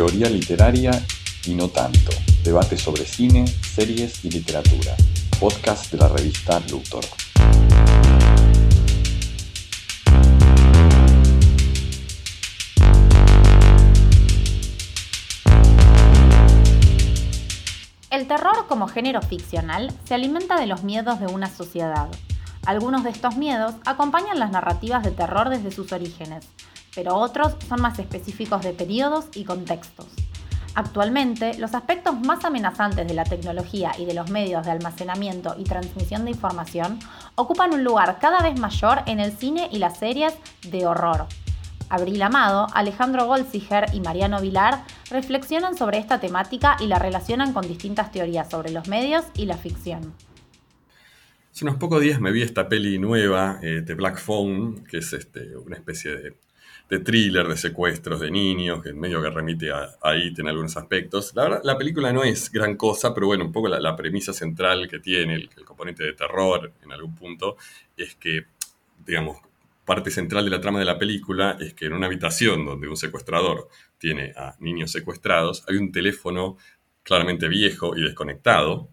Teoría literaria y no tanto. Debate sobre cine, series y literatura. Podcast de la revista Luthor. El terror como género ficcional se alimenta de los miedos de una sociedad. Algunos de estos miedos acompañan las narrativas de terror desde sus orígenes, pero otros son más específicos de periodos y contextos. Actualmente, los aspectos más amenazantes de la tecnología y de los medios de almacenamiento y transmisión de información ocupan un lugar cada vez mayor en el cine y las series de horror. Abril Amado, Alejandro Goldziger y Mariano Vilar reflexionan sobre esta temática y la relacionan con distintas teorías sobre los medios y la ficción. Hace unos pocos días me vi esta peli nueva, eh, Black Phone, que es este, una especie de de thriller, de secuestros de niños, que en medio que remite a, ahí tiene algunos aspectos. La verdad, la película no es gran cosa, pero bueno, un poco la, premisa central que tiene, el, componente de terror en algún punto, es que, digamos, parte central de la trama de la película es que en una habitación donde un secuestrador tiene a niños secuestrados, hay un teléfono claramente viejo y desconectado,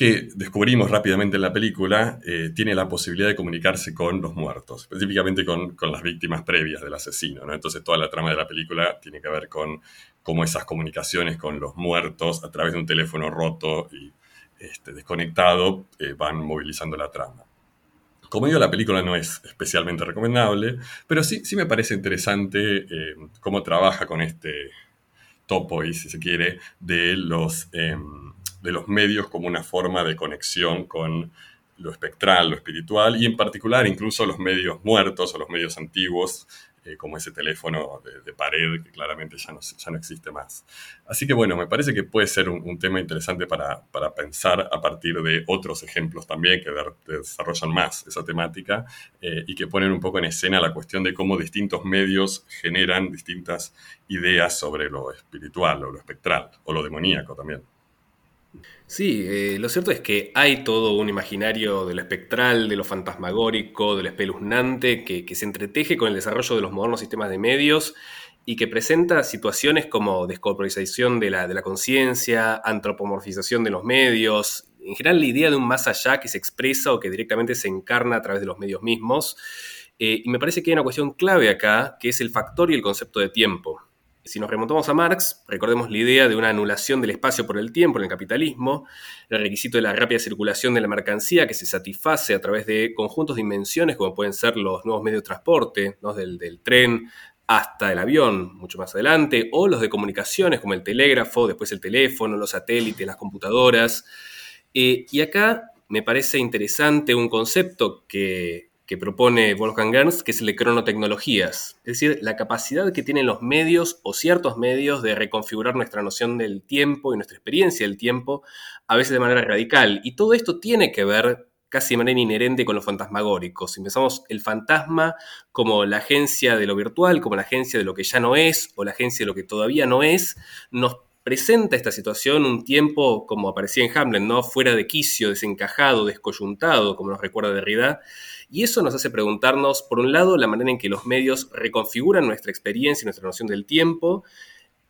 que descubrimos rápidamente en la película, eh, tiene la posibilidad de comunicarse con los muertos, específicamente con, las víctimas previas del asesino. ¿no? Entonces toda la trama de la película tiene que ver con cómo esas comunicaciones con los muertos a través de un teléfono roto y este, desconectado eh, van movilizando la trama. Como digo, la película no es especialmente recomendable, pero sí, sí me parece interesante eh, cómo trabaja con este topo, y si se quiere, de los em, de los medios como una forma de conexión con lo espectral, lo espiritual y en particular incluso los medios muertos o los medios antiguos, eh, como ese teléfono de, pared que claramente ya no, ya no existe más. Así que bueno, me parece que puede ser un, tema interesante para, pensar a partir de otros ejemplos también que desarrollan más esa temática eh, y que ponen un poco en escena la cuestión de cómo distintos medios generan distintas ideas sobre lo espiritual o lo espectral o lo demoníaco también. Sí, eh, lo cierto es que hay todo un imaginario de lo espectral, de lo fantasmagórico, de lo espeluznante, que, se entreteje con el desarrollo de los modernos sistemas de medios y que presenta situaciones como descorporización de la, de la conciencia, antropomorfización de los medios, en general la idea de un más allá que se expresa o que directamente se encarna a través de los medios mismos. Eh, y me parece que hay una cuestión clave acá, que es el factor y el concepto de tiempo. Si nos remontamos a Marx, recordemos la idea de una anulación del espacio por el tiempo en el capitalismo, el requisito de la rápida circulación de la mercancía que se satisface a través de conjuntos de invenciones como pueden ser los nuevos medios de transporte, del, tren hasta el avión, mucho más adelante, o los de comunicaciones como el telégrafo, después el teléfono, los satélites, las computadoras. Eh, y acá me parece interesante un concepto que, que propone Wolfgang Ernst, que es el de cronotecnologías, es decir, la capacidad que tienen los medios o ciertos medios de reconfigurar nuestra noción del tiempo y nuestra experiencia del tiempo, a veces de manera radical. Y todo esto tiene que ver casi de manera inherente con lo fantasmagórico. Si pensamos el fantasma como la agencia de lo virtual, como la agencia de lo que ya no es, o la agencia de lo que todavía no es, nos presenta esta situación un tiempo, como aparecía en Hamlet, ¿no? fuera de quicio, desencajado, descoyuntado, como nos recuerda Derrida, y eso nos hace preguntarnos, por un lado, la manera en que los medios reconfiguran nuestra experiencia y nuestra noción del tiempo,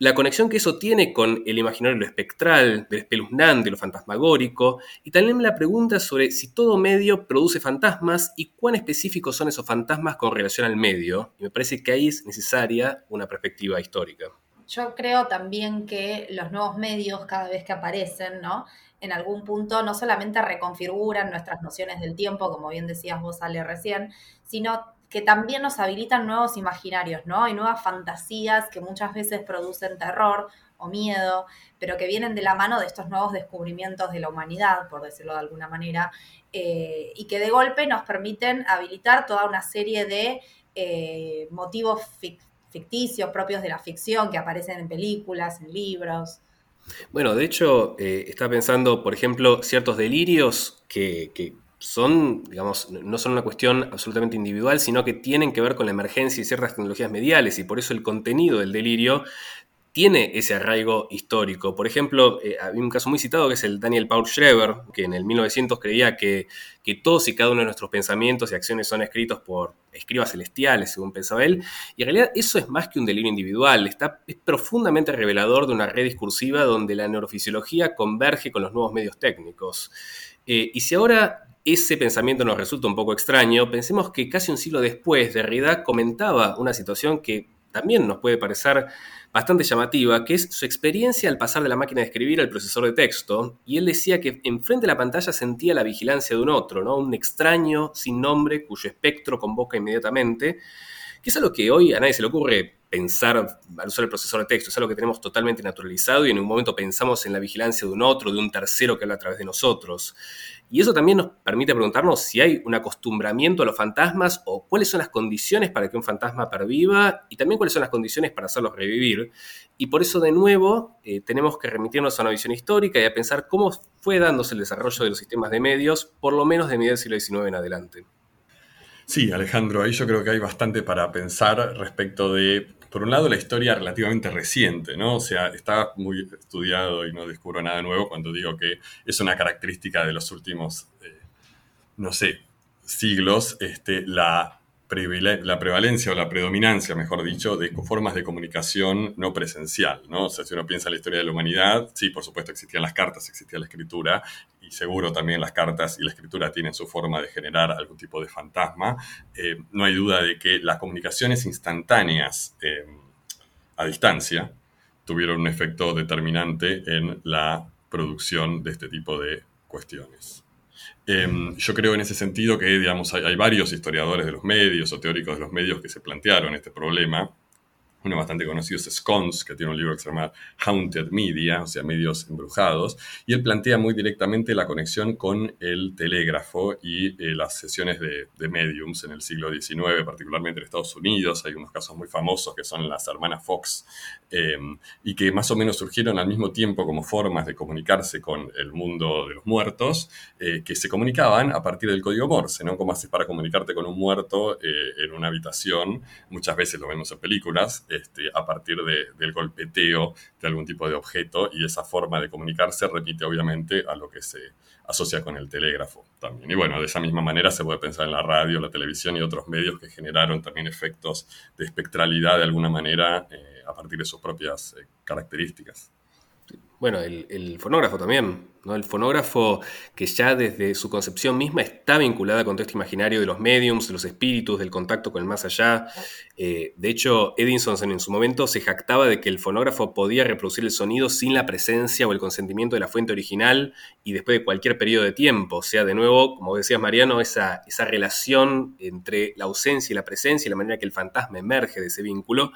la conexión que eso tiene con el imaginario lo espectral, del espeluznante, lo fantasmagórico, y también la pregunta sobre si todo medio produce fantasmas y cuán específicos son esos fantasmas con relación al medio. Y me parece que ahí es necesaria una perspectiva histórica. Yo creo también que los nuevos medios, cada vez que aparecen, ¿no? en algún punto no solamente reconfiguran nuestras nociones del tiempo, como bien decías vos, Ale, recién, sino que también nos habilitan nuevos imaginarios, ¿no? Hay nuevas fantasías que muchas veces producen terror o miedo, pero que vienen de la mano de estos nuevos descubrimientos de la humanidad, por decirlo de alguna manera, eh, y que de golpe nos permiten habilitar toda una serie de eh, motivos ficticios propios de la ficción que aparecen en películas, en libros. Bueno, de hecho, eh, está pensando, por ejemplo, ciertos delirios que, son, digamos, no son una cuestión absolutamente individual, sino que tienen que ver con la emergencia de ciertas tecnologías mediales y por eso el contenido del delirio tiene ese arraigo histórico. Por ejemplo, eh, hay un caso muy citado que es el Daniel Paul Schreber, que en el 1900 creía que, que, todos y cada uno de nuestros pensamientos y acciones son escritos por escribas celestiales, según pensaba él. Y en realidad eso es más que un delirio individual, está, es profundamente revelador de una red discursiva donde la neurofisiología converge con los nuevos medios técnicos. Eh, y si ahora ese pensamiento nos resulta un poco extraño, pensemos que casi un siglo después Derrida comentaba una situación que también nos puede parecer bastante llamativa, que es su experiencia al pasar de la máquina de escribir al procesor de texto, y él decía que enfrente de la pantalla sentía la vigilancia de un otro, ¿no? un extraño sin nombre cuyo espectro convoca inmediatamente, que es algo que hoy a nadie se le ocurre pensar al usar el procesor de texto, es algo que tenemos totalmente naturalizado y en un momento pensamos en la vigilancia de un otro, de un tercero que habla a través de nosotros. Y eso también nos permite preguntarnos si hay un acostumbramiento a los fantasmas o cuáles son las condiciones para que un fantasma perviva y también cuáles son las condiciones para hacerlos revivir. Y por eso, de nuevo, eh, tenemos que remitirnos a una visión histórica y a pensar cómo fue dándose el desarrollo de los sistemas de medios, por lo menos de medio del siglo XIX en adelante. Sí, Alejandro, ahí yo creo que hay bastante para pensar respecto de por un lado, la historia relativamente reciente, ¿no? O sea, está muy estudiado y no descubro nada nuevo cuando digo que es una característica de los últimos, eh, no sé, siglos, este, la la prevalencia o la predominancia, mejor dicho, de formas de comunicación no presencial, ¿no? O sea, si uno piensa en la historia de la humanidad, sí, por supuesto existían las cartas, existía la escritura, y seguro también las cartas y la escritura tienen su forma de generar algún tipo de fantasma. Eh, no hay duda de que las comunicaciones instantáneas eh, a distancia tuvieron un efecto determinante en la producción de este tipo de cuestiones. Em, yo creo en ese sentido que, digamos, hay, varios historiadores de los medios o teóricos de los medios que se plantearon este problema uno bastante conocido es Scones, que tiene un libro que se llama Haunted Media, o sea, medios embrujados, y él plantea muy directamente la conexión con el telégrafo y eh, las sesiones de, mediums en el siglo XIX, particularmente en Estados Unidos. Hay unos casos muy famosos que son las hermanas Fox, em, y que más o menos surgieron al mismo tiempo como formas de comunicarse con el mundo de los muertos, eh, que se comunicaban a partir del código Morse, ¿no? ¿Cómo haces para comunicarte con un muerto eh, en una habitación? Muchas veces lo vemos en películas este, a partir del golpeteo de algún tipo de objeto y esa forma de comunicarse repite obviamente a lo que se asocia con el telégrafo también. Y bueno, de esa misma manera se puede pensar en la radio, la televisión y otros medios que generaron también efectos de espectralidad de alguna manera eh, a partir de sus propias eh, características. Bueno, el, fonógrafo también, ¿no? El fonógrafo que ya desde su concepción misma está vinculada con todo este imaginario de los mediums, de los espíritus, del contacto con el más allá. Eh, de hecho, Edison en su momento se jactaba de que el fonógrafo podía reproducir el sonido sin la presencia o el consentimiento de la fuente original y después de cualquier periodo de tiempo. O sea, de nuevo, como decías Mariano, esa, esa relación entre la ausencia y la presencia y la manera que el fantasma emerge de ese vínculo.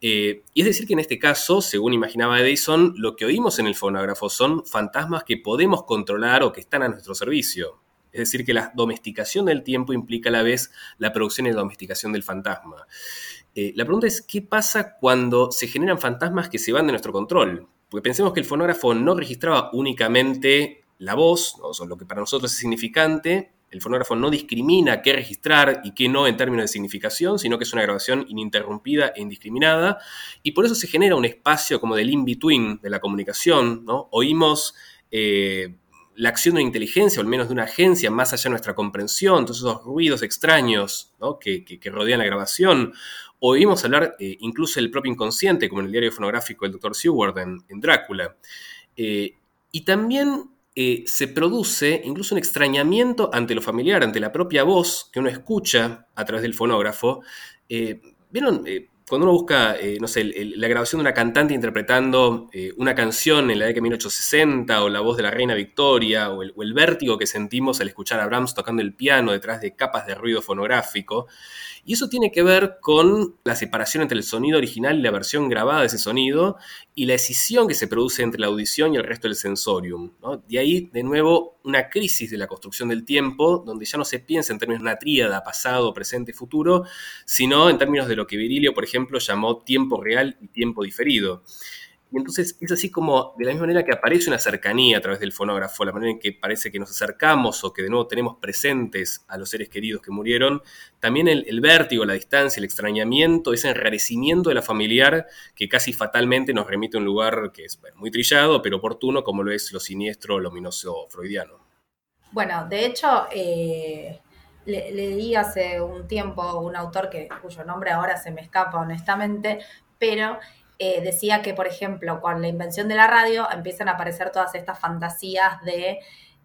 Eh, y es decir que en este caso, según imaginaba Edison, lo que oímos en el fonógrafo son fantasmas que podemos controlar o que están a nuestro servicio. Es decir, que la domesticación del tiempo implica a la vez la producción y la domesticación del fantasma. Eh, la pregunta es, ¿qué pasa cuando se generan fantasmas que se van de nuestro control? Porque pensemos que el fonógrafo no registraba únicamente la voz, o lo que para nosotros es significante, el fonógrafo no discrimina qué registrar y qué no en términos de significación, sino que es una grabación ininterrumpida e indiscriminada, y por eso se genera un espacio como del in-between de la comunicación. Oímos eh, la acción de una inteligencia, o al menos de una agencia, más allá de nuestra comprensión, todos esos ruidos extraños que, rodean la grabación. Oímos hablar eh, incluso del propio inconsciente, como en el diario fonográfico del Dr. Seward en, Drácula. Eh, y también eh, se produce incluso un extrañamiento ante lo familiar, ante la propia voz que uno escucha a través del fonógrafo. Eh, ¿Vieron? Eh, cuando uno busca, no sé, la grabación de una cantante interpretando una canción en la década de 1860, o la voz de la reina Victoria, o el, o el, vértigo que sentimos al escuchar a Brahms tocando el piano detrás de capas de ruido fonográfico, y eso tiene que ver con la separación entre el sonido original y la versión grabada de ese sonido y la escisión que se produce entre la audición y el resto del sensorium. De ahí, de nuevo, una crisis de la construcción del tiempo, donde ya no se piensa en términos de una tríada, pasado, presente, futuro, sino en términos de lo que Virilio, por ejemplo, llamó tiempo real y tiempo diferido. Y entonces es así como, de la misma manera que aparece una cercanía a través del fonógrafo, la manera en que parece que nos acercamos o que de nuevo tenemos presentes a los seres queridos que murieron, también el, vértigo, la distancia, el extrañamiento, ese enrarecimiento de la familiar que casi fatalmente nos remite a un lugar que es muy trillado, pero oportuno, como lo es lo siniestro, lo ominoso freudiano. Bueno, de hecho, eh, leí hace un tiempo un autor que, cuyo nombre ahora se me escapa honestamente, pero eh, decía que, por ejemplo, con la invención de la radio empiezan a aparecer todas estas fantasías de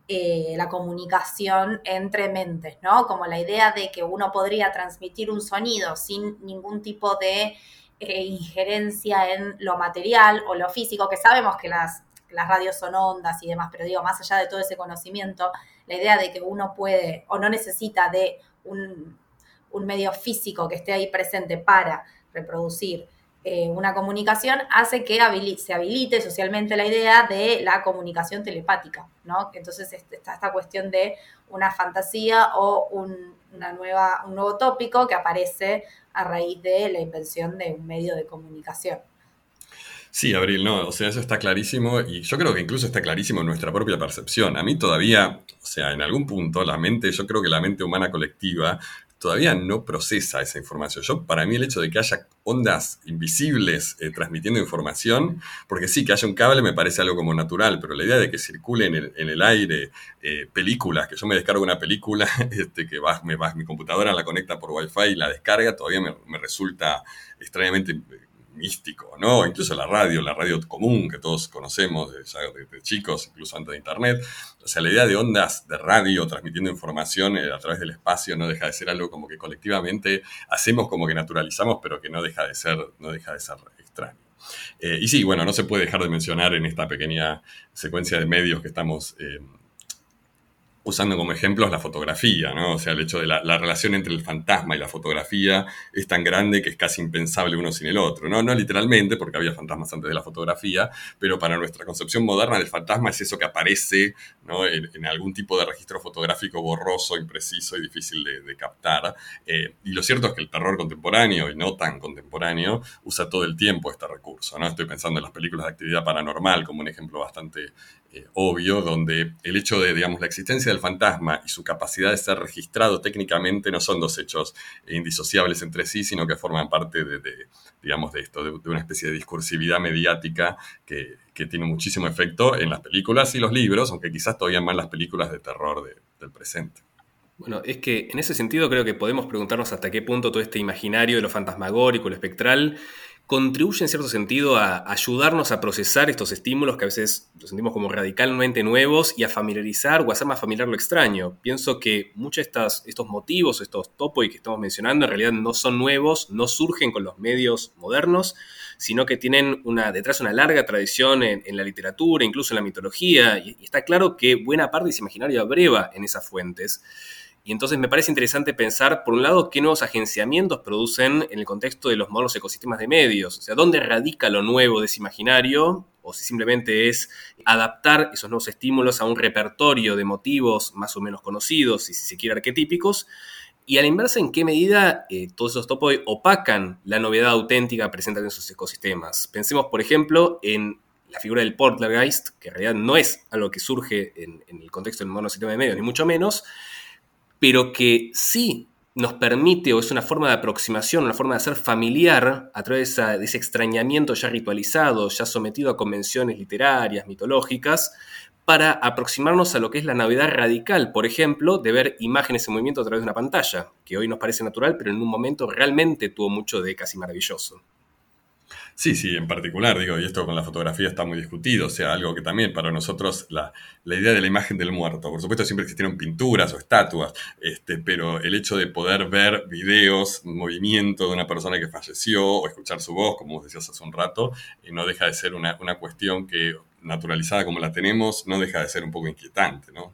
eh, la comunicación entre mentes, ¿no? Como la idea de que uno podría transmitir un sonido sin ningún tipo de eh, injerencia en lo material o lo físico, que sabemos que las, las radios son ondas y demás, pero digo, más allá de todo ese conocimiento, la idea de que uno puede o no necesita de un, un medio físico que esté ahí presente para reproducir eh, una comunicación hace que se habilite socialmente la idea de la comunicación telepática, ¿no? Entonces está esta cuestión de una fantasía o un, una nueva, un nuevo tópico que aparece a raíz de la invención de un medio de comunicación. Sí, Abril, no, o sea, eso está clarísimo y yo creo que incluso está clarísimo en nuestra propia percepción. A mí todavía, o sea, en algún punto la mente, yo creo que la mente humana colectiva todavía no procesa esa información. Yo, para mí, el hecho de que haya ondas invisibles eh, transmitiendo información, porque sí, que haya un cable me parece algo como natural, pero la idea de que circule en el, aire eh, películas, que yo me descargo una película, este, que va, me va, mi computadora la conecta por Wi-Fi y la descarga, todavía me, me resulta extrañamente místico, ¿no? Incluso la radio, la radio común que todos conocemos desde, chicos, incluso antes de Internet. O sea, la idea de ondas de radio transmitiendo información eh, a través del espacio no deja de ser algo como que colectivamente hacemos como que naturalizamos, pero que no deja de ser, no deja de ser extraño. Eh, y sí, bueno, no se puede dejar de mencionar en esta pequeña secuencia de medios que estamos eh, usando como ejemplos la fotografía, ¿no? O sea, el hecho de la, relación entre el fantasma y la fotografía es tan grande que es casi impensable uno sin el otro, ¿no? No literalmente, porque había fantasmas antes de la fotografía, pero para nuestra concepción moderna del fantasma es eso que aparece ¿no? en, algún tipo de registro fotográfico borroso, impreciso y difícil de, captar. Eh, y lo cierto es que el terror contemporáneo, y no tan contemporáneo, usa todo el tiempo este recurso, ¿no? Estoy pensando en las películas de actividad paranormal como un ejemplo bastante obvio, donde el hecho de, digamos, la existencia del fantasma y su capacidad de ser registrado técnicamente no son dos hechos indisociables entre sí, sino que forman parte de, digamos, de esto, de, una especie de discursividad mediática que, tiene muchísimo efecto en las películas y los libros, aunque quizás todavía más las películas de terror del presente. Bueno, es que en ese sentido creo que podemos preguntarnos hasta qué punto todo este imaginario de lo fantasmagórico, lo espectral, contribuye en cierto sentido a ayudarnos a procesar estos estímulos que a veces los sentimos como radicalmente nuevos y a familiarizar o hacer más familiar lo extraño. Pienso que muchos de estos motivos, estos topos que estamos mencionando, en realidad no son nuevos, no surgen con los medios modernos, sino que tienen una, detrás una larga tradición en, la literatura, incluso en la mitología, y, está claro que buena parte de ese imaginario abreva en esas fuentes. Y entonces me parece interesante pensar, por un lado, qué nuevos agenciamientos producen en el contexto de los modernos ecosistemas de medios. O sea, dónde radica lo nuevo de ese imaginario, o si simplemente es adaptar esos nuevos estímulos a un repertorio de motivos más o menos conocidos y si se quiere arquetípicos. Y a la inversa, ¿en qué medida eh, todos esos topos opacan la novedad auténtica presente en esos ecosistemas? Pensemos, por ejemplo, en la figura del poltergeist, que en realidad no es algo que surge en, el contexto del moderno sistema de medios, ni mucho menos, pero que sí nos permite o es una forma de aproximación, una forma de hacer familiar a través de ese extrañamiento ya ritualizado, ya sometido a convenciones literarias, mitológicas, para aproximarnos a lo que es la Navidad radical, por ejemplo, de ver imágenes en movimiento a través de una pantalla, que hoy nos parece natural, pero en un momento realmente tuvo mucho de casi maravilloso. Sí, sí, en particular, digo, y esto con la fotografía está muy discutido, o sea, algo que también para nosotros la, idea de la imagen del muerto, por supuesto siempre existieron pinturas o estatuas, este, pero el hecho de poder ver videos, movimiento de una persona que falleció o escuchar su voz, como vos decías hace un rato, eh, no deja de ser una, una cuestión que naturalizada como la tenemos, no deja de ser un poco inquietante, ¿no?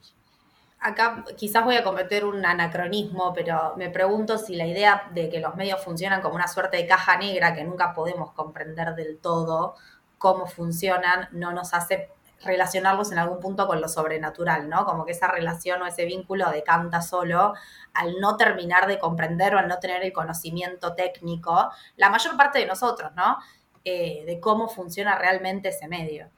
Acá quizás voy a cometer un anacronismo, pero me pregunto si la idea de que los medios funcionan como una suerte de caja negra que nunca podemos comprender del todo cómo funcionan, no nos hace relacionarlos en algún punto con lo sobrenatural, ¿no? Como que esa relación o ese vínculo decanta solo al no terminar de comprender o al no tener el conocimiento técnico, la mayor parte de nosotros, ¿no? eh, de cómo funciona realmente ese medio.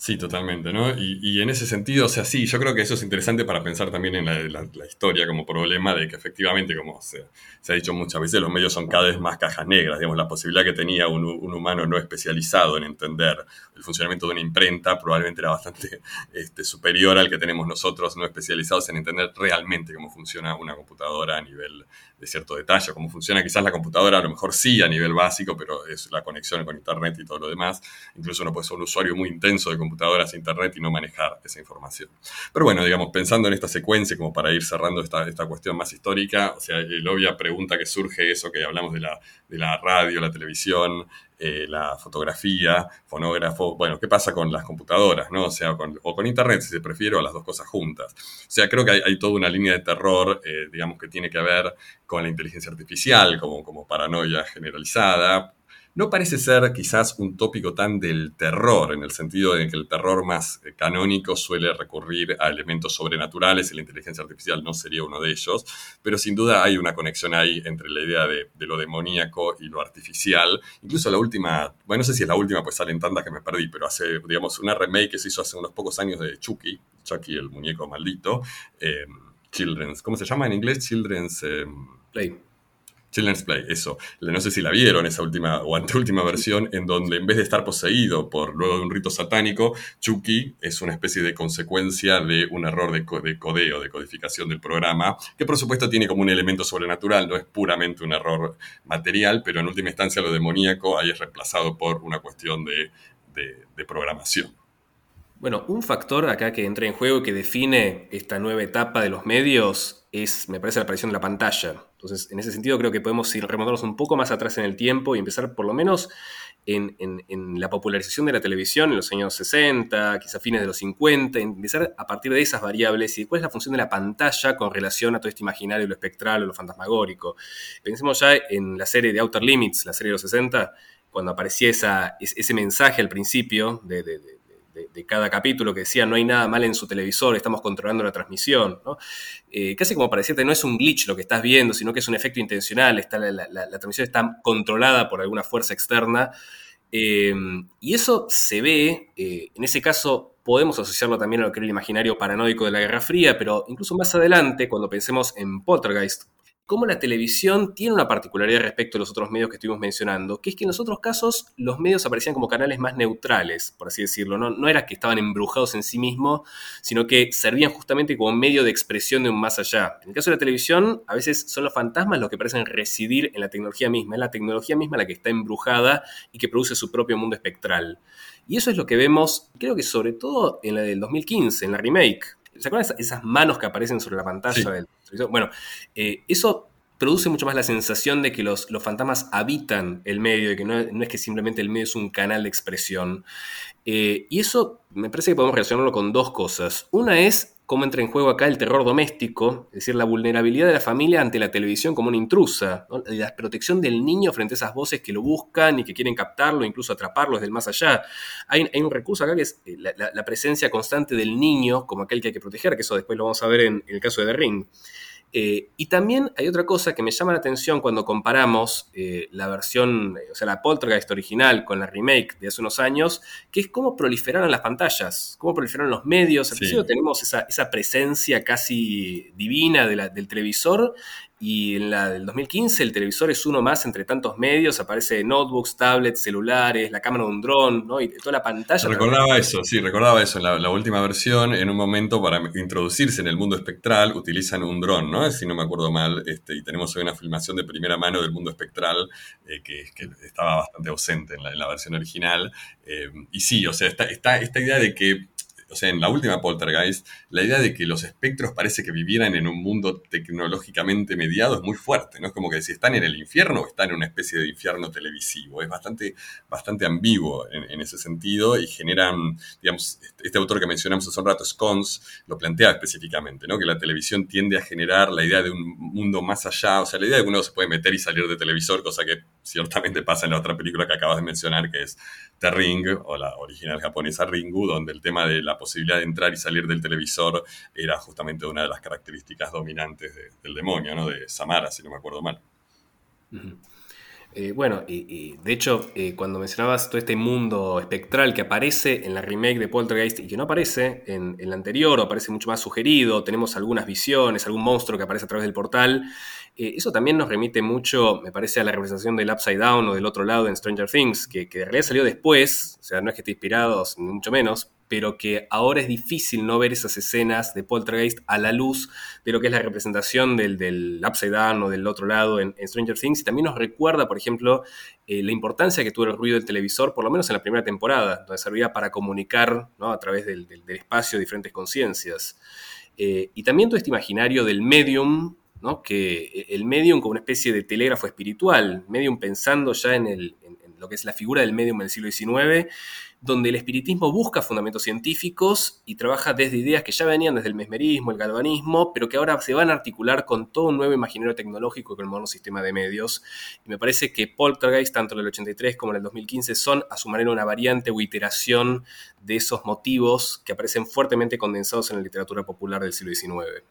Sí, totalmente, ¿no? Y, en ese sentido, o sea, sí, yo creo que eso es interesante para pensar también en la, historia como problema de que efectivamente, como se, ha dicho muchas veces, los medios son cada vez más cajas negras, digamos, la posibilidad que tenía un, humano no especializado en entender el funcionamiento de una imprenta probablemente era bastante este, superior al que tenemos nosotros no especializados en entender realmente cómo funciona una computadora a nivel de cierto detalle, cómo funciona quizás la computadora, a lo mejor sí a nivel básico, pero es la conexión con Internet y todo lo demás. Incluso uno puede ser un usuario muy intenso de computadoras Internet y no manejar esa información. Pero bueno, digamos, pensando en esta secuencia, como para ir cerrando esta, esta cuestión más histórica, o sea, la obvia pregunta que surge, eso que hablamos de la, de la radio, la televisión, eh, la fotografía, fonógrafo, bueno, ¿qué pasa con las computadoras, no? O sea, o con Internet, si se prefiere, o las dos cosas juntas. O sea, creo que hay, toda una línea de terror, eh, digamos, que tiene que ver con la inteligencia artificial, como, como paranoia generalizada, no parece ser quizás un tópico tan del terror, en el sentido de que el terror más eh, canónico suele recurrir a elementos sobrenaturales y la inteligencia artificial no sería uno de ellos, pero sin duda hay una conexión ahí entre la idea de, lo demoníaco y lo artificial. Incluso la última, bueno, no sé si es la última, pues salen tantas que me perdí, pero hace, digamos, una remake que se hizo hace unos pocos años de Chucky, Chucky el muñeco maldito, eh, Children's, ¿cómo se llama en inglés? Children's... Eh, Play. Children's Play, eso. No sé si la vieron, esa última o anteúltima versión, en donde en vez de estar poseído por luego de un rito satánico, Chucky es una especie de consecuencia de un error de, de codeo, de codificación del programa, que por supuesto tiene como un elemento sobrenatural, no es puramente un error material, pero en última instancia lo demoníaco ahí es reemplazado por una cuestión de, de programación. Bueno, un factor acá que entra en juego y que define esta nueva etapa de los medios es, me parece, la aparición de la pantalla. Entonces, en ese sentido, creo que podemos ir remontarnos un poco más atrás en el tiempo y empezar por lo menos en, la popularización de la televisión en los años 60, quizá fines de los 50, empezar a partir de esas variables y cuál es la función de la pantalla con relación a todo este imaginario, lo espectral o lo fantasmagórico. Pensemos ya en la serie de Outer Limits, la serie de los 60, cuando aparecía ese mensaje al principio de de, cada capítulo que decía no hay nada mal en su televisor, estamos controlando la transmisión. Eh, casi como para decirte, no es un glitch lo que estás viendo, sino que es un efecto intencional, está, la, transmisión está controlada por alguna fuerza externa. Eh, y eso se ve, eh, en ese caso podemos asociarlo también a lo que era el imaginario paranoico de la Guerra Fría, pero incluso más adelante, cuando pensemos en Poltergeist, cómo la televisión tiene una particularidad respecto a los otros medios que estuvimos mencionando, que es que en los otros casos los medios aparecían como canales más neutrales, por así decirlo. No, no era que estaban embrujados en sí mismos, sino que servían justamente como medio de expresión de un más allá. En el caso de la televisión, a veces son los fantasmas los que parecen residir en la tecnología misma, es la tecnología misma la que está embrujada y que produce su propio mundo espectral. Y eso es lo que vemos, creo que sobre todo en la del 2015, en la remake. ¿Se acuerdan esas manos que aparecen sobre la pantalla del televisor? Bueno, eh, eso produce mucho más la sensación de que los, fantasmas habitan el medio, y que no, es que simplemente el medio es un canal de expresión. Eh, y eso me parece que podemos relacionarlo con dos cosas. Una es cómo entra en juego acá el terror doméstico, es decir, la vulnerabilidad de la familia ante la televisión como una intrusa, la protección del niño frente a esas voces que lo buscan y que quieren captarlo, incluso atraparlo desde el más allá. Hay, un recurso acá que es eh, la, presencia constante del niño como aquel que hay que proteger, que eso después lo vamos a ver en, en el caso de The Ring. Eh, y también hay otra cosa que me llama la atención cuando comparamos eh, la versión, o sea, la Poltergeist original con la remake de hace unos años, que es cómo proliferaron las pantallas, cómo proliferaron los medios. Al principio tenemos esa, presencia casi divina del televisor y en la del 2015 el televisor es uno más entre tantos medios, aparece notebooks, tablets, celulares, la cámara de un dron, ¿no? Y toda la pantalla. Recordaba eso, sí, recordaba eso. En la, última versión, en un momento para introducirse en el mundo espectral, utilizan un dron, ¿no? Si no me acuerdo mal, este, y tenemos hoy una filmación de primera mano del mundo espectral eh, que, estaba bastante ausente en la, versión original. Eh, y sí, o sea, está, está esta idea de que o sea, en la última Poltergeist, la idea de que los espectros parece que vivieran en un mundo tecnológicamente mediado es muy fuerte, ¿no? Es como que si están en el infierno o están en una especie de infierno televisivo. Es bastante, bastante ambiguo en, ese sentido y generan, digamos, este, este autor que mencionamos hace un rato, Scones, lo plantea específicamente, ¿no? Que la televisión tiende a generar la idea de un mundo más allá, o sea, la idea de que uno se puede meter y salir de televisor, cosa que ciertamente pasa en la otra película que acabas de mencionar, que es The Ring, o la original japonesa Ringu, donde el tema de la posibilidad de entrar y salir del televisor era justamente una de las características dominantes del demonio, ¿no? De Samara, si no me acuerdo mal. Eh, bueno, y, de hecho, eh, cuando mencionabas todo este mundo espectral que aparece en la remake de Poltergeist y que no aparece en, en, la anterior, o aparece mucho más sugerido, tenemos algunas visiones, algún monstruo que aparece a través del portal, eh, eso también nos remite mucho, me parece, a la representación del Upside Down o del otro lado en Stranger Things, que, que en realidad salió después, o sea, no es que esté inspirado, ni mucho menos, pero que ahora es difícil no ver esas escenas de Poltergeist a la luz de lo que es la representación del, Upside Down o del otro lado en, Stranger Things. Y también nos recuerda, por ejemplo, eh, la importancia que tuvo el ruido del televisor, por lo menos en la primera temporada, donde servía para comunicar a través del, espacio diferentes conciencias. Eh, y también todo este imaginario del medium, ¿no? que el medium como una especie de telégrafo espiritual, medium pensando ya en, en lo que es la figura del medium en el siglo XIX, donde el espiritismo busca fundamentos científicos y trabaja desde ideas que ya venían desde el mesmerismo, el galvanismo, pero que ahora se van a articular con todo un nuevo imaginario tecnológico con el moderno sistema de medios. Y me parece que Poltergeist, tanto en el 83 como en el 2015, son a su manera una variante o iteración de esos motivos que aparecen fuertemente condensados en la literatura popular del siglo XIX.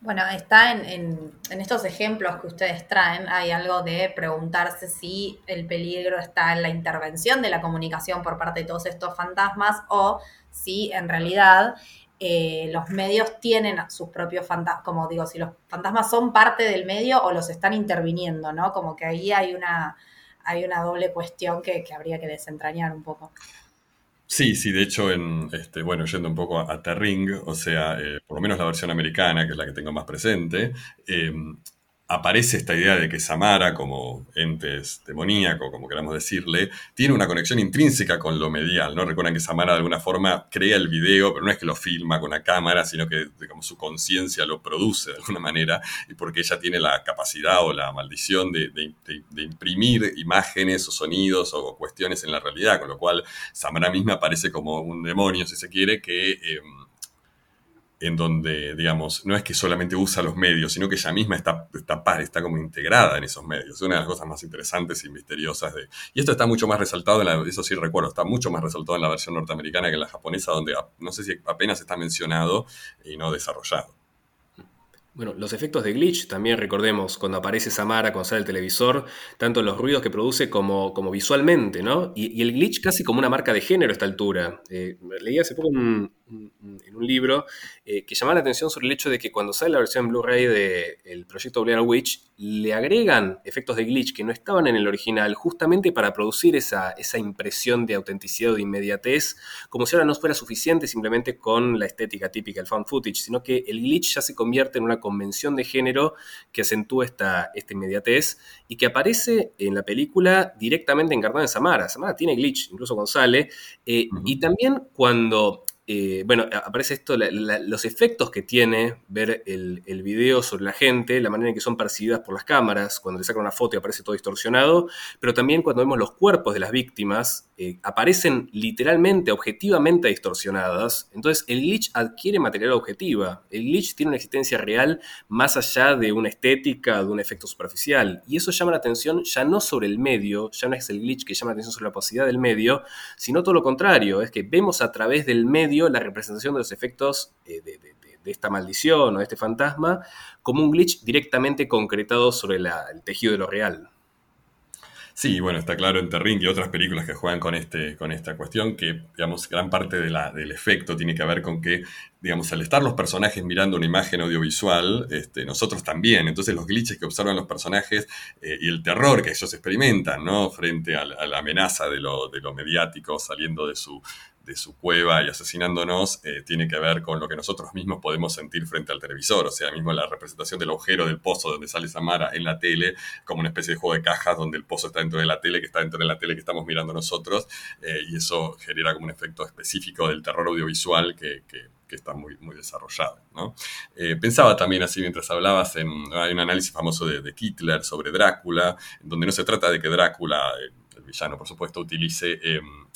Bueno, está en, estos ejemplos que ustedes traen, hay algo de preguntarse si el peligro está en la intervención de la comunicación por parte de todos estos fantasmas o si en realidad eh, los medios tienen sus propios fantasmas, como digo, si los fantasmas son parte del medio o los están interviniendo, ¿no? Como que ahí hay una, hay una doble cuestión que, que habría que desentrañar un poco. Sí, sí, de hecho, en, este, bueno, yendo un poco a, a Ring, o sea, eh, por lo menos la versión americana, que es la que tengo más presente, eh, aparece esta idea de que Samara, como entes demoníaco, como queramos decirle, tiene una conexión intrínseca con lo medial, ¿no? Recuerdan que Samara de alguna forma crea el video, pero no es que lo filma con una cámara, sino que digamos, su conciencia lo produce de alguna manera, y porque ella tiene la capacidad o la maldición de, imprimir imágenes o sonidos o cuestiones en la realidad, con lo cual Samara misma aparece como un demonio, si se quiere, que... Em, en donde, digamos, no es que solamente usa los medios, sino que ella misma está, está, está como integrada en esos medios. Es una de las cosas más interesantes y misteriosas de... Y esto está mucho más resaltado, en la, eso sí recuerdo, está mucho más resaltado en la versión norteamericana que en la japonesa, donde no sé si apenas está mencionado y no desarrollado. Bueno, los efectos de glitch también recordemos cuando aparece Samara, cuando sale el televisor, tanto los ruidos que produce como, visualmente, ¿no? Y, el glitch casi como una marca de género a esta altura. Eh, leí hace poco un, en un libro eh, que llamaba la atención sobre el hecho de que cuando sale la versión Blu-ray del proyecto Blair Witch, le agregan efectos de glitch que no estaban en el original, justamente para producir esa, esa impresión de autenticidad o de inmediatez, como si ahora no fuera suficiente simplemente con la estética típica del found footage, sino que el glitch ya se convierte en una convención de género que acentúa esta, esta inmediatez y que aparece en la película directamente encarnada en Samara. Samara tiene glitch, incluso con Sale, eh, y también cuando eh, bueno, aparece esto, los efectos que tiene ver el, el, video sobre la gente, la manera en que son percibidas por las cámaras, cuando le sacan una foto y aparece todo distorsionado, pero también cuando vemos los cuerpos de las víctimas, eh, aparecen literalmente, objetivamente distorsionadas. Entonces el glitch adquiere material objetiva. El glitch tiene una existencia real más allá de una estética, de un efecto superficial. Y eso llama la atención ya no sobre el medio, ya no es el glitch que llama la atención sobre la opacidad del medio, sino todo lo contrario, es que vemos a través del medio la representación de los efectos eh, de, esta maldición o de este fantasma como un glitch directamente concretado sobre el tejido de lo real. Sí, bueno, está claro en Terring y otras películas que juegan con, este, con esta cuestión, que, digamos, gran parte de la, del efecto tiene que ver con que, digamos, al estar los personajes mirando una imagen audiovisual, este, nosotros también, entonces los glitches que observan los personajes eh, y el terror que ellos experimentan, ¿no? Frente a, la amenaza de lo, de lo mediático saliendo de su, de su cueva y asesinándonos eh, tiene que ver con lo que nosotros mismos podemos sentir frente al televisor, o sea, mismo la representación del agujero del pozo donde sale Samara en la tele, como una especie de juego de cajas donde el pozo está dentro de la tele, que está dentro de la tele que estamos mirando nosotros, eh, y eso genera como un efecto específico del terror audiovisual que, está muy, muy desarrollado. Eh, pensaba también así mientras hablabas, en, hay un análisis famoso de, de Hitler sobre Drácula, donde no se trata de que Drácula, el villano por supuesto, utilice em,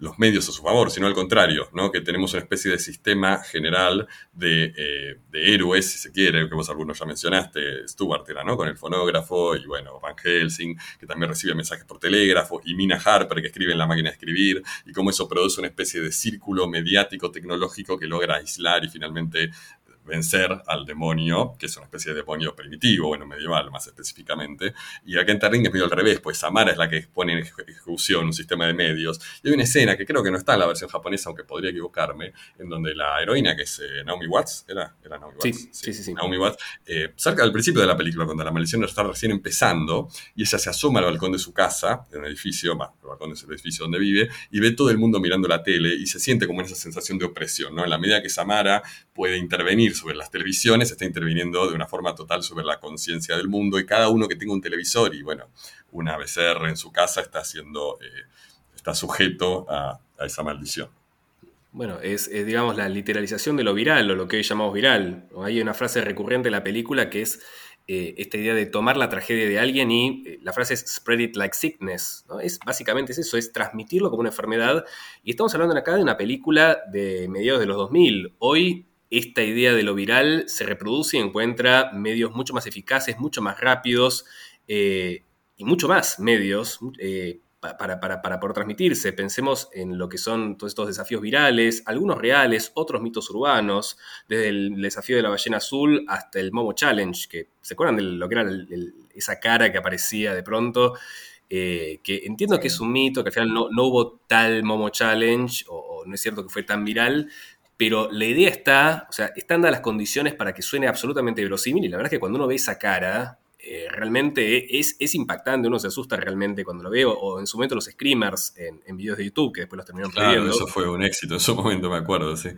los medios a su favor, sino al contrario, ¿no? que tenemos una especie de sistema general de, eh, héroes, si se quiere, que vos algunos ya mencionaste, Stuart era, ¿no? con el fonógrafo, y bueno, Van Helsing, que también recibe mensajes por telégrafo, y Mina Harper, que escribe en la máquina de escribir, y cómo eso produce una especie de círculo mediático tecnológico que logra aislar y finalmente vencer al demonio, que es una especie de demonio primitivo, bueno, medieval más específicamente. Y acá en Terring es medio al revés, pues Samara es la que pone en ejecución un sistema de medios. Y hay una escena que creo que no está en la versión japonesa, aunque podría equivocarme, en donde la heroína, que es eh, Naomi Watts, ¿era? Era Naomi Watts. Sí, sí, sí. Naomi Watts, eh, cerca del principio de la película, cuando la maldición está recién empezando, y ella se asoma al balcón de su casa, en un edificio, más, el balcón es el edificio donde vive, y ve todo el mundo mirando la tele y se siente como en esa sensación de opresión, ¿no? En la medida que Samara puede intervenir sobre las televisiones, está interviniendo de una forma total sobre la conciencia del mundo y cada uno que tenga un televisor y, bueno, una BCR en su casa está siendo, eh, está sujeto a, esa maldición. Bueno, es, digamos la literalización de lo viral o lo que hoy llamamos viral. Hay una frase recurrente en la película que es eh, esta idea de tomar la tragedia de alguien y eh, la frase es spread it like sickness. Es, básicamente es eso, es transmitirlo como una enfermedad. Y estamos hablando acá de una película de mediados de los 2000. Hoy esta idea de lo viral se reproduce y encuentra medios mucho más eficaces, mucho más rápidos eh, y mucho más medios para, para, poder transmitirse. Pensemos en lo que son todos estos desafíos virales, algunos reales, otros mitos urbanos, desde el desafío de la ballena azul hasta el Momo Challenge, que se acuerdan de lo que era esa cara que aparecía de pronto. Eh, que entiendo que es un mito, que al final no, hubo tal Momo Challenge, o, no es cierto que fue tan viral, pero la idea está, o sea, están dadas las condiciones para que suene absolutamente verosímil, y la verdad es que cuando uno ve esa cara, eh, realmente es, es, impactante, uno se asusta realmente cuando lo veo, o en su momento los screamers en, en videos de YouTube, que después los terminaron claro, Eso fue un éxito en su momento, me acuerdo, sí.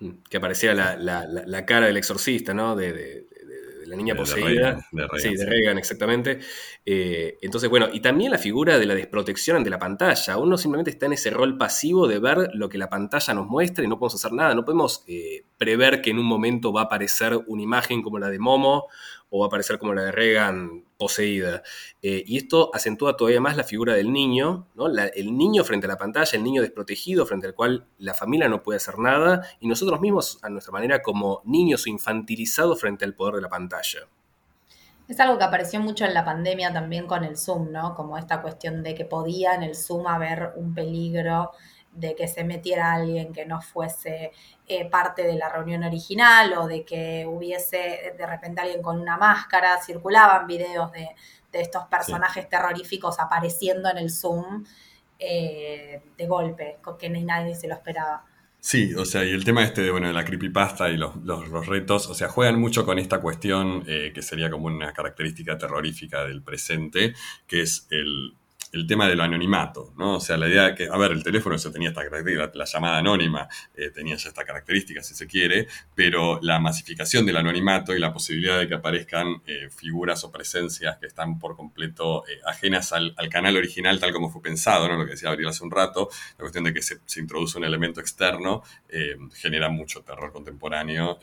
Mm, que aparecía la, la, la cara del exorcista, ¿no? De, de, la niña poseída. De Reagan, sí, de Reagan, exactamente. Eh, entonces, bueno, y también la figura de la desprotección ante la pantalla. Uno simplemente está en ese rol pasivo de ver lo que la pantalla nos muestra y no podemos hacer nada. No podemos eh, prever que en un momento va a aparecer una imagen como la de Momo o va a aparecer como la de Reagan poseída. Eh, y esto acentúa todavía más la figura del niño, ¿no? el niño frente a la pantalla, el niño desprotegido frente al cual la familia no puede hacer nada, y nosotros mismos, a nuestra manera, como niños infantilizados frente al poder de la pantalla. Es algo que apareció mucho en la pandemia también con el Zoom, ¿no? Como esta cuestión de que podía en el Zoom haber un peligro de que se metiera alguien que no fuese eh, parte de la reunión original o de que hubiese de repente alguien con una máscara, circulaban videos de, estos personajes terroríficos apareciendo en el Zoom eh, de golpe, que ni nadie se lo esperaba. Sí, o sea, y el tema este de, bueno, de la creepypasta y los, los, retos, o sea, juegan mucho con esta cuestión eh, que sería como una característica terrorífica del presente, que es el, el tema del anonimato, ¿no? O sea, la idea de que, a ver, el teléfono eso tenía esta característica, la, llamada anónima eh, tenía ya esta característica, si se quiere, pero la masificación del anonimato y la posibilidad de que aparezcan eh, figuras o presencias que están por completo eh, ajenas al, canal original tal como fue pensado, ¿no? Lo que decía Gabriel hace un rato, la cuestión de que se, se introduce un elemento externo genera mucho terror contemporáneo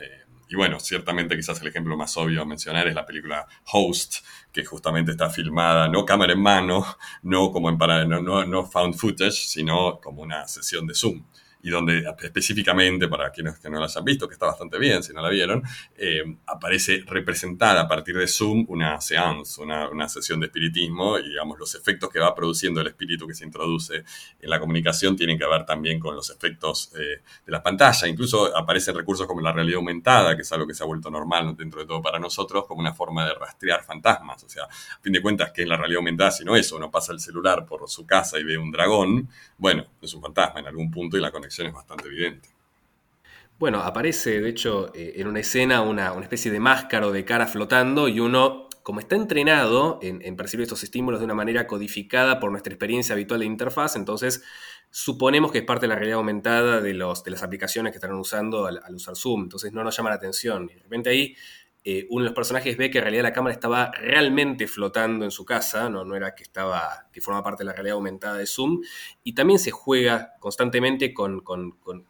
y bueno, ciertamente quizás el ejemplo más obvio a mencionar es la película Host, que justamente está filmada no cámara en mano, no como en para, no, no found footage, sino como una sesión de Zoom y donde específicamente, para quienes que no la hayan visto, que está bastante bien si no la vieron, eh, aparece representada a partir de Zoom una seance, una, una, sesión de espiritismo y digamos los efectos que va produciendo el espíritu que se introduce en la comunicación tienen que ver también con los efectos eh, de la pantalla. Incluso aparecen recursos como la realidad aumentada, que es algo que se ha vuelto normal dentro de todo para nosotros, como una forma de rastrear fantasmas. O sea, a fin de cuentas, que es la realidad aumentada? Si no eso, uno pasa el celular por su casa y ve un dragón, bueno, es un fantasma en algún punto y la conexión es bastante evidente. Bueno, aparece de hecho eh, en una escena una, especie de máscara de cara flotando y uno, como está entrenado en, percibir estos estímulos de una manera codificada por nuestra experiencia habitual de interfaz, entonces suponemos que es parte de la realidad aumentada de, los, de las aplicaciones que están usando al, al usar Zoom, entonces no nos llama la atención. Y de repente ahí eh, uno de los personajes ve que en realidad la cámara estaba realmente flotando en su casa, no, no era que estaba, que forma parte de la realidad aumentada de Zoom, y también se juega constantemente con,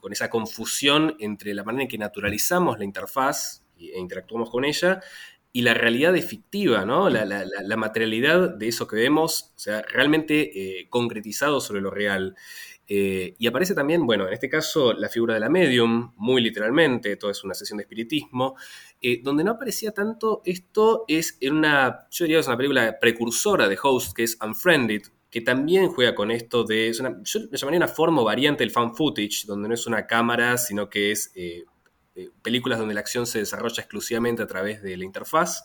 esa confusión entre la manera en que naturalizamos la interfaz e interactuamos con ella y la realidad fictiva, ¿no? La, materialidad de eso que vemos, o sea, realmente eh, concretizado sobre lo real. Eh, y aparece también, bueno, en este caso, la figura de la medium, muy literalmente, todo es una sesión de espiritismo, eh, donde no aparecía tanto esto es en una, yo diría que es una película precursora de Host, que es Unfriended, que también juega con esto de, yo le llamaría una forma variante del fan footage, donde no es una cámara, sino que es eh, eh, películas donde la acción se desarrolla exclusivamente a través de la interfaz.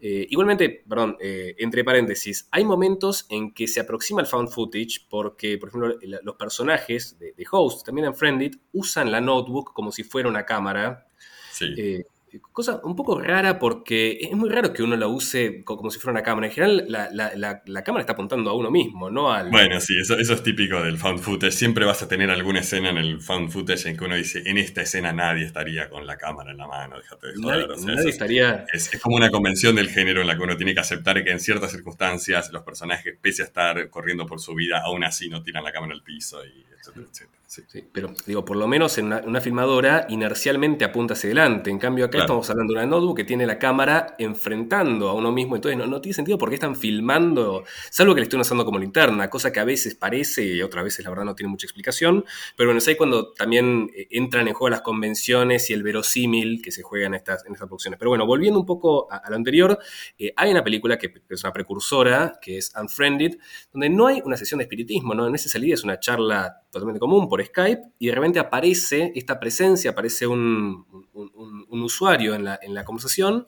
Eh, igualmente, perdón, eh, entre paréntesis, hay momentos en que se aproxima el found footage porque, por ejemplo, los personajes de, Host, también en Friendit, usan la notebook como si fuera una cámara. Sí cosa un poco rara porque es muy raro que uno la use como si fuera una cámara. En general, la, cámara está apuntando a uno mismo, no al. Bueno, sí, eso, eso, es típico del found footage. Siempre vas a tener alguna escena en el found footage en que uno dice: en esta escena nadie estaría con la cámara en la mano, déjate de joder. Nadie, estaría. Es, como una convención del género en la que uno tiene que aceptar que en ciertas circunstancias los personajes, pese a estar corriendo por su vida, aún así no tiran la cámara al piso y etcétera, etcétera. Sí. pero digo, por lo menos en una, filmadora inercialmente apunta hacia adelante. En cambio, acá estamos hablando de una notebook que tiene la cámara enfrentando a uno mismo. Entonces, no, tiene sentido porque están filmando, salvo que le estén usando como linterna, cosa que a veces parece y otras veces la verdad no tiene mucha explicación. Pero bueno, es ahí cuando también eh, entran en juego las convenciones y el verosímil que se juega en estas, en estas producciones. Pero bueno, volviendo un poco a, lo anterior, eh, hay una película que es una precursora, que es Unfriended, donde no hay una sesión de espiritismo, ¿no? En esa salida es una charla totalmente común por Skype y de repente aparece esta presencia, aparece un, usuario en la, conversación,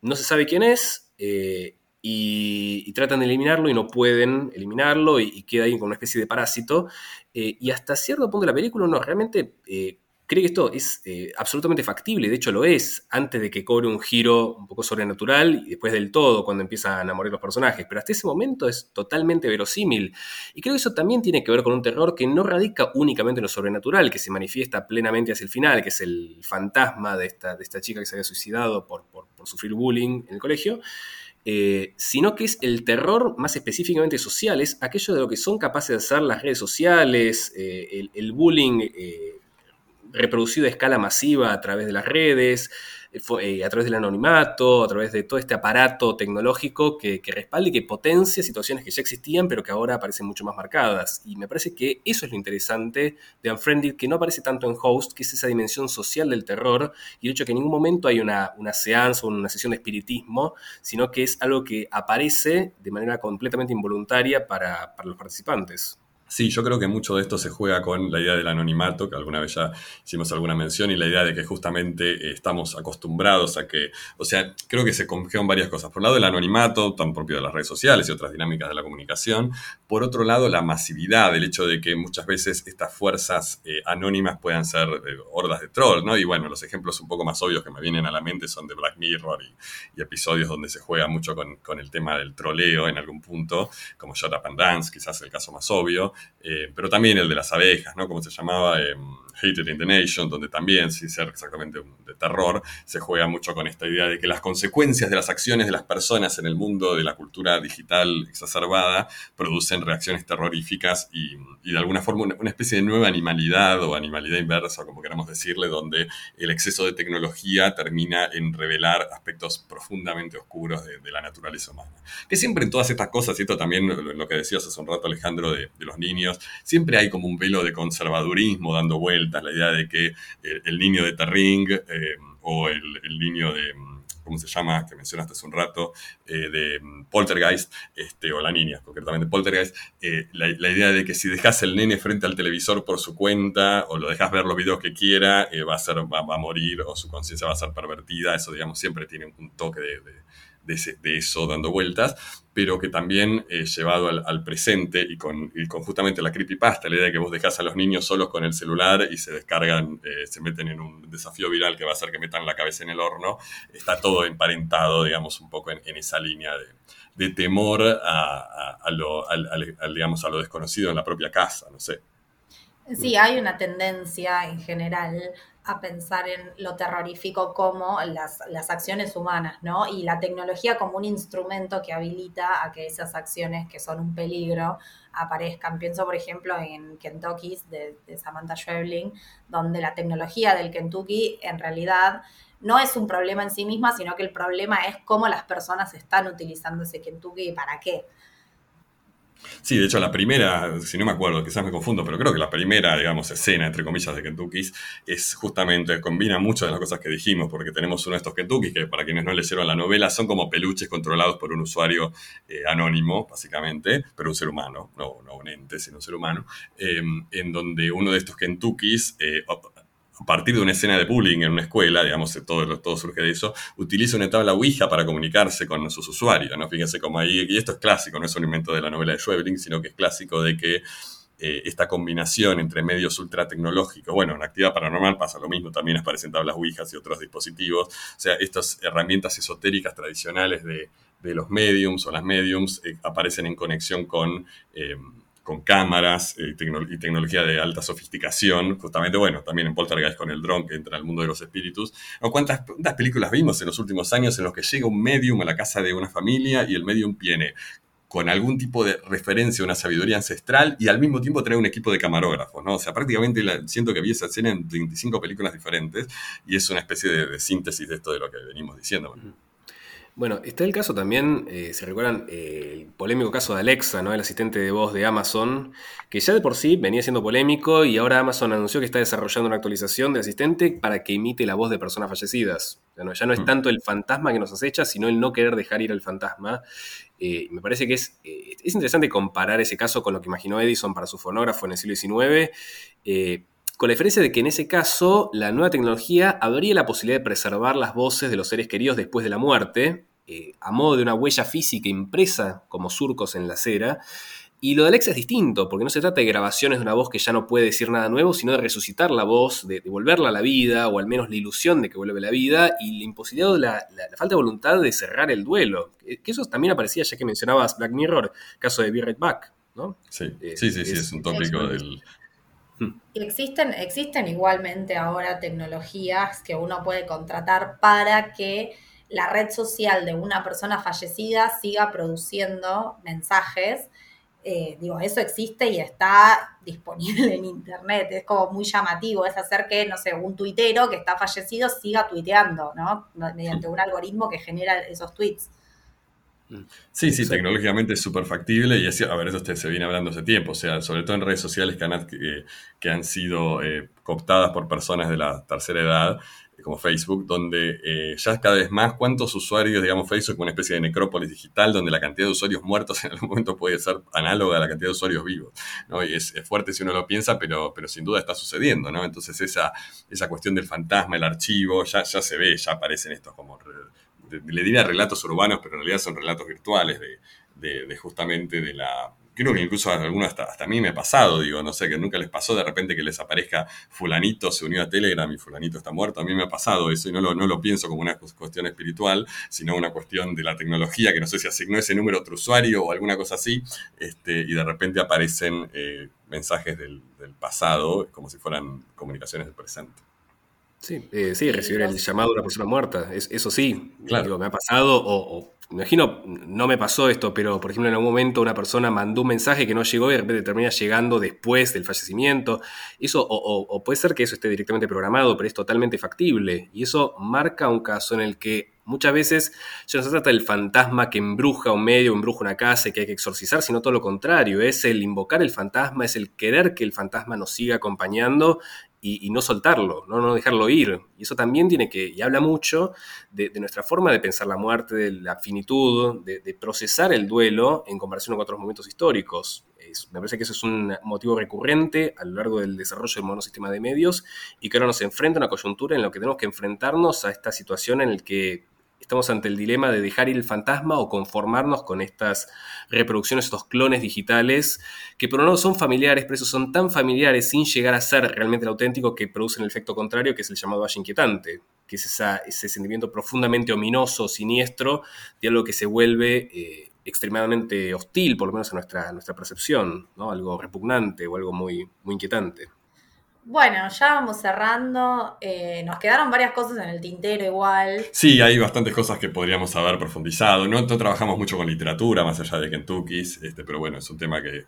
no se sabe quién es eh, y, tratan de eliminarlo y no pueden eliminarlo y, queda ahí con una especie de parásito. Eh, y hasta cierto punto la película uno realmente eh, cree que esto es eh, absolutamente factible, de hecho lo es, antes de que cobre un giro un poco sobrenatural y después del todo, cuando empiezan a morir los personajes, pero hasta ese momento es totalmente verosímil. Y creo que eso también tiene que ver con un terror que no radica únicamente en lo sobrenatural, que se manifiesta plenamente hacia el final, que es el fantasma de esta, de esta chica que se había suicidado por, sufrir bullying en el colegio. Eh, sino que es el terror más específicamente social, es aquello de lo que son capaces de hacer las redes sociales, eh, el, bullying reproducido a escala masiva a través de las redes, eh, eh, a través del anonimato, a través de todo este aparato tecnológico que, que respalda y que potencia situaciones que ya existían, pero que ahora aparecen mucho más marcadas. Y me parece que eso es lo interesante de Unfriended, que no aparece tanto en Host, que es esa dimensión social del terror, y el hecho que en ningún momento hay una, una seance o una sesión de espiritismo, sino que es algo que aparece de manera completamente involuntaria para, para los participantes. Sí, yo creo que mucho de esto se juega con la idea del anonimato, que alguna vez ya hicimos alguna mención, y la idea de que justamente eh, estamos acostumbrados a que, o sea, creo que se conjugan varias cosas. Por un lado, el anonimato, tan propio de las redes sociales y otras dinámicas de la comunicación. Por otro lado, la masividad, el hecho de que muchas veces estas fuerzas eh, anónimas puedan ser eh, hordas de trolls, ¿no? Y bueno, los ejemplos un poco más obvios que me vienen a la mente son de Black Mirror y, episodios donde se juega mucho con, con, el tema del troleo en algún punto, como Shut Up and Dance, quizás el caso más obvio. Eh, pero también el de las abejas, ¿no? Como se llamaba, eh, Hated in the Nation, donde también, sin ser exactamente de terror, se juega mucho con esta idea de que las consecuencias de las acciones de las personas en el mundo de la cultura digital exacerbada producen reacciones terroríficas y, de alguna forma una, especie de nueva animalidad o animalidad inversa, como queramos decirle, donde el exceso de tecnología termina en revelar aspectos profundamente oscuros de, la naturaleza humana. Que siempre en todas estas cosas, y también lo, que decías hace un rato Alejandro de, de los niños, siempre hay como un velo de conservadurismo dando vueltas, la idea de que el, niño de Terring eh, o el, niño de, ¿cómo se llama? Que mencionaste hace un rato, eh, de Poltergeist, este, o la niña, concretamente Poltergeist, eh, la, idea de que si dejas el nene frente al televisor por su cuenta o lo dejas ver los videos que quiera, va, a ser, va, a morir o su conciencia va a ser pervertida, eso digamos siempre tiene un toque de, eso dando vueltas, pero que también eh, llevado al, presente y con, justamente la creepypasta, la idea de que vos dejás a los niños solos con el celular y se descargan, eh, se meten en un desafío viral que va a hacer que metan la cabeza en el horno, está todo emparentado, digamos, un poco en, esa línea de, temor a, lo, digamos, a lo desconocido en la propia casa, no sé. Sí, hay una tendencia en general a pensar en lo terrorífico como las, las, acciones humanas, ¿no? Y la tecnología como un instrumento que habilita a que esas acciones que son un peligro aparezcan. Pienso, por ejemplo, en Kentucky de, de Samantha Schweblin, donde la tecnología del Kentucky en realidad no es un problema en sí misma, sino que el problema es cómo las personas están utilizando ese Kentucky y para qué. Sí, de hecho la primera, si no me acuerdo, quizás me confundo, pero creo que la primera, digamos, escena, entre comillas, de Kentucky es justamente, combina muchas de las cosas que dijimos, porque tenemos uno de estos Kentucky que para quienes no leyeron la novela son como peluches controlados por un usuario eh, anónimo, básicamente, pero un ser humano, no, no un ente, sino un ser humano, em, en donde uno de estos Kentuckys eh, a partir de una escena de bullying en una escuela, digamos, todo, todo surge de eso, utiliza una tabla Ouija para comunicarse con sus usuarios, ¿no? Fíjense cómo ahí, y esto es clásico, no es un invento de la novela de Schweblin, sino que es clásico de que eh, esta combinación entre medios ultra tecnológicos, bueno, en actividad paranormal pasa lo mismo, también aparecen tablas Ouijas y otros dispositivos, o sea, estas herramientas esotéricas tradicionales de, los mediums o las mediums eh, aparecen en conexión con con cámaras eh, y, tecnología de alta sofisticación, justamente, bueno, también en Poltergeist con el dron que entra al mundo de los espíritus. ¿Cuántas, ¿Cuántas, películas vimos en los últimos años en los que llega un medium a la casa de una familia y el medium viene con algún tipo de referencia a una sabiduría ancestral y al mismo tiempo trae un equipo de camarógrafos, ¿no? O sea, prácticamente siento que vi esa escena en 25 películas diferentes y es una especie de, síntesis de esto de lo que venimos diciendo. Bueno, está el caso también, eh, se recuerdan, eh, el polémico caso de Alexa, ¿no? el asistente de voz de Amazon, que ya de por sí venía siendo polémico y ahora Amazon anunció que está desarrollando una actualización del asistente para que imite la voz de personas fallecidas. ya no es mm. tanto el fantasma que nos acecha, sino el no querer dejar ir al fantasma. Eh, me parece que es, es interesante comparar ese caso con lo que imaginó Edison para su fonógrafo en el siglo XIX con la diferencia de que en ese caso la nueva tecnología habría la posibilidad de preservar las voces de los seres queridos después de la muerte, eh, a modo de una huella física impresa como surcos en la cera. Y lo de Alexa es distinto, porque no se trata de grabaciones de una voz que ya no puede decir nada nuevo, sino de resucitar la voz, de, volverla a la vida, o al menos la ilusión de que vuelve a la vida, y la imposibilidad, la, la, falta de voluntad de cerrar el duelo. Que eso también aparecía, ya que mencionabas Black Mirror, caso de Be Right Back, ¿no? Sí, eh, sí, sí, sí, es, un tópico del, existen, existen igualmente ahora tecnologías que uno puede contratar para que la red social de una persona fallecida siga produciendo mensajes. Eh, digo, eso existe y está disponible en internet. Es como muy llamativo, es hacer que, no sé, un tuitero que está fallecido siga tuiteando, ¿no? Mediante un algoritmo que genera esos tweets. Sí, sí, tecnológicamente es súper factible y a ver, eso se viene hablando hace tiempo, o sea, sobre todo en redes sociales que que han sido eh, cooptadas por personas de la tercera edad, como Facebook, donde eh, ya cada vez más cuántos usuarios, digamos, Facebook como una especie de necrópolis digital, donde la cantidad de usuarios muertos en algún momento puede ser análoga a la cantidad de usuarios vivos, ¿no? Y es, fuerte si uno lo piensa, pero, pero sin duda está sucediendo, ¿no? Entonces esa, esa cuestión del fantasma, el archivo, ya, ya se ve, ya aparecen estos como le diría relatos urbanos, pero en realidad son relatos virtuales de, justamente de la... Creo que incluso algunos hasta, a mí me ha pasado, digo, no sé, que nunca les pasó de repente que les aparezca fulanito se unió a Telegram y fulanito está muerto. A mí me ha pasado eso y no lo, no lo pienso como una cuestión espiritual, sino una cuestión de la tecnología, que no sé si asignó ese número a otro usuario o alguna cosa así, este, y de repente aparecen eh, mensajes del, pasado como si fueran comunicaciones del presente. Sí, eh, sí, recibir el llamado de una persona muerta, eso sí, claro. me ha pasado, o, imagino, no me pasó esto, pero por ejemplo en algún momento una persona mandó un mensaje que no llegó y de repente termina llegando después del fallecimiento, eso, o, puede ser que eso esté directamente programado, pero es totalmente factible, y eso marca un caso en el que muchas veces ya no se trata del fantasma que embruja un medio, embruja una casa y que hay que exorcizar, sino todo lo contrario, es el invocar el fantasma, es el querer que el fantasma nos siga acompañando y, no soltarlo, ¿no? no dejarlo ir. Y eso también tiene que, y habla mucho de, nuestra forma de pensar la muerte, de la finitud, de, procesar el duelo en comparación con otros momentos históricos. me parece que eso es un motivo recurrente a lo largo del desarrollo del moderno sistema de medios y que ahora nos enfrenta a una coyuntura en la que tenemos que enfrentarnos a esta situación en la que estamos ante el dilema de dejar ir el fantasma o conformarnos con estas reproducciones, estos clones digitales, que por un lado son familiares, pero esos son tan familiares sin llegar a ser realmente el auténtico que producen el efecto contrario, que es el llamado valle inquietante, que es ese sentimiento profundamente ominoso, siniestro, de algo que se vuelve eh, extremadamente hostil, por lo menos a nuestra, nuestra percepción, ¿no? algo repugnante o algo muy, muy inquietante. Bueno, ya vamos cerrando. Eh, nos quedaron varias cosas en el tintero igual. Sí, hay bastantes cosas que podríamos haber profundizado. No, trabajamos mucho con literatura, más allá de Kentucky's, este, pero bueno, es un tema que,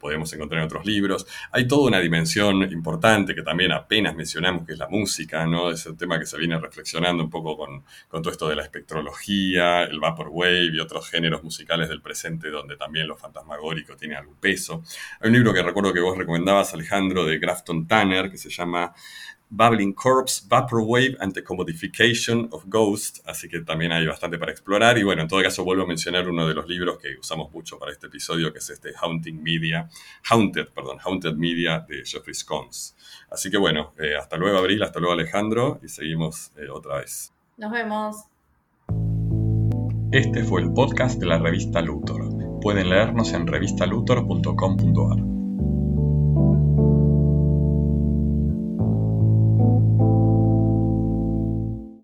podemos encontrar en otros libros. Hay toda una dimensión importante que también apenas mencionamos, que es la música, ¿no? Es el tema que se viene reflexionando un poco con, con todo esto de la espectrología, el vaporwave y otros géneros musicales del presente donde también lo fantasmagórico tiene algún peso. Hay un libro que recuerdo que vos recomendabas, Alejandro, de Grafton Que se llama Babbling Corpse, Vaporwave and the Commodification of Ghost, así que también hay bastante para explorar. Y bueno, en todo caso vuelvo a mencionar uno de los libros que usamos mucho para este episodio, que es este Haunting Media, Haunted, perdón, Haunted Media de Jeffrey Scones. Así que bueno, eh, hasta luego Abril, hasta luego Alejandro, y seguimos eh, otra vez. Nos vemos. Este fue el podcast de la revista Luthor. Pueden leernos en revistaluthor.com.ar.